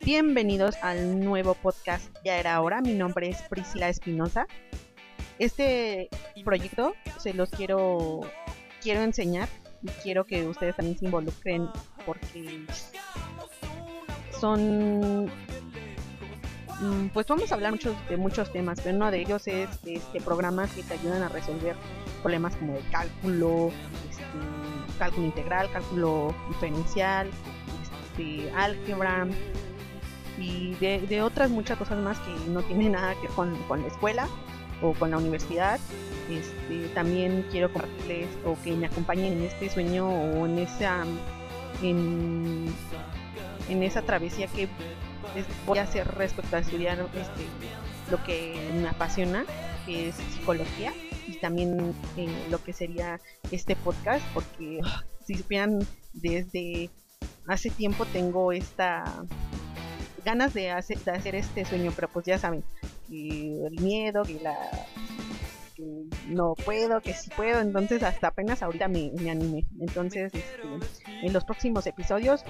Bienvenidos al nuevo podcast Ya era hora. Mi nombre es Priscila Espinosa. Este proyecto se los quiero quiero enseñar y quiero que ustedes también se involucren porque son mm, pues vamos a hablar muchos, de muchos temas, pero uno de ellos es este programas que te ayudan a resolver problemas como de cálculo, este, cálculo integral, cálculo diferencial, este, álgebra y de, otras muchas cosas más que no tienen nada que ver con, con la escuela o con la universidad. Este, también quiero compartirles o que me acompañen en este sueño o en esa en, esa travesía que voy a hacer respecto a estudiar este, lo que me apasiona, que es psicología y también eh, lo que sería este podcast, porque si supieran desde hace tiempo tengo esta ganas de hacer, de hacer este sueño, pero pues ya saben, el miedo, que la no puedo, que sí puedo, entonces hasta apenas ahorita me, me animé. Entonces, este, en los próximos episodios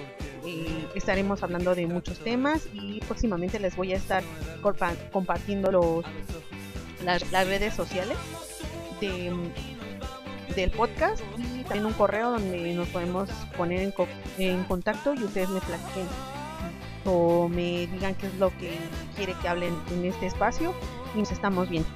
eh, estaremos hablando de muchos temas y próximamente les voy a estar compartiendo los, las, redes sociales de, del podcast y también un correo donde nos podemos poner en, en contacto y ustedes me platiquen o me digan qué es lo que quiere que hablen en este espacio y nos estamos viendo.